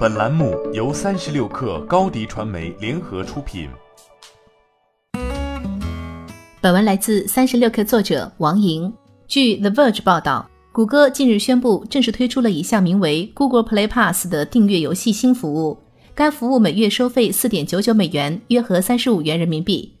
本栏目由三十六氪高低传媒联合出品。本文来自三十六氪作者王莹。据 The Verge 报道，谷歌近日宣布正式推出了一项名为 Google Play Pass 的订阅游戏新服务。该服务每月收费四点九九美元，约合三十五元人民币。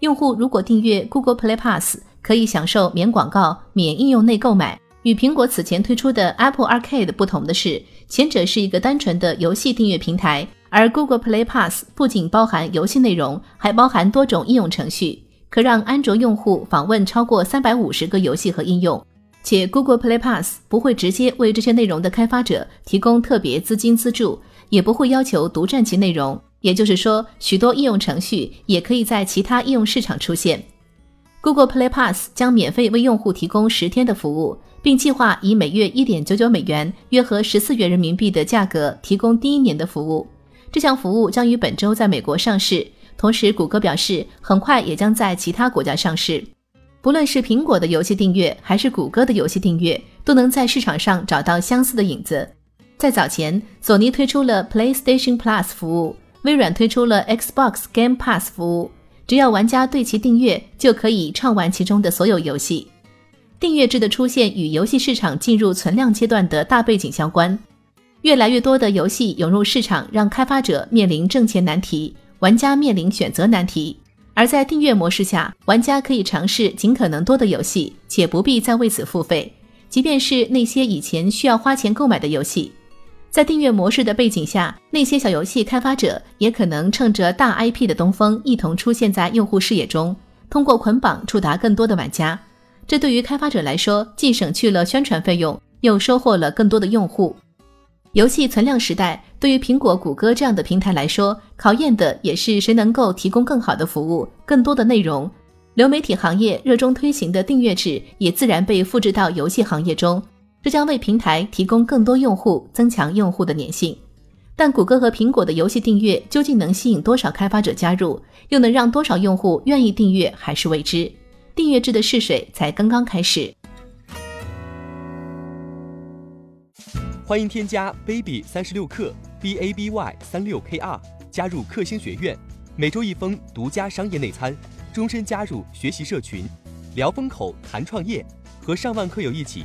用户如果订阅 Google Play Pass，可以享受免广告、免应用内购买。与苹果此前推出的 Apple Arcade 不同的是，前者是一个单纯的游戏订阅平台，而 Google Play Pass 不仅包含游戏内容，还包含多种应用程序，可让安卓用户访问超过三百五十个游戏和应用。且 Google Play Pass 不会直接为这些内容的开发者提供特别资金资助，也不会要求独占其内容。也就是说，许多应用程序也可以在其他应用市场出现。Google Play Pass 将免费为用户提供十天的服务。并计划以每月一点九九美元（约合十四元人民币）的价格提供第一年的服务。这项服务将于本周在美国上市，同时谷歌表示，很快也将在其他国家上市。不论是苹果的游戏订阅，还是谷歌的游戏订阅，都能在市场上找到相似的影子。在早前，索尼推出了 PlayStation Plus 服务，微软推出了 Xbox Game Pass 服务，只要玩家对其订阅，就可以畅玩其中的所有游戏。订阅制的出现与游戏市场进入存量阶段的大背景相关。越来越多的游戏涌入市场，让开发者面临挣钱难题，玩家面临选择难题。而在订阅模式下，玩家可以尝试尽可能多的游戏，且不必再为此付费，即便是那些以前需要花钱购买的游戏。在订阅模式的背景下，那些小游戏开发者也可能趁着大 IP 的东风，一同出现在用户视野中，通过捆绑触达更多的玩家。这对于开发者来说，既省去了宣传费用，又收获了更多的用户。游戏存量时代，对于苹果、谷歌这样的平台来说，考验的也是谁能够提供更好的服务、更多的内容。流媒体行业热衷推行的订阅制，也自然被复制到游戏行业中，这将为平台提供更多用户，增强用户的粘性。但谷歌和苹果的游戏订阅究竟能吸引多少开发者加入，又能让多少用户愿意订阅，还是未知。订阅制的试水才刚刚开始。欢迎添加 baby 三十六克 b a b y 三六 k r 加入克星学院，每周一封独家商业内参，终身加入学习社群，聊风口谈创业，和上万课友一起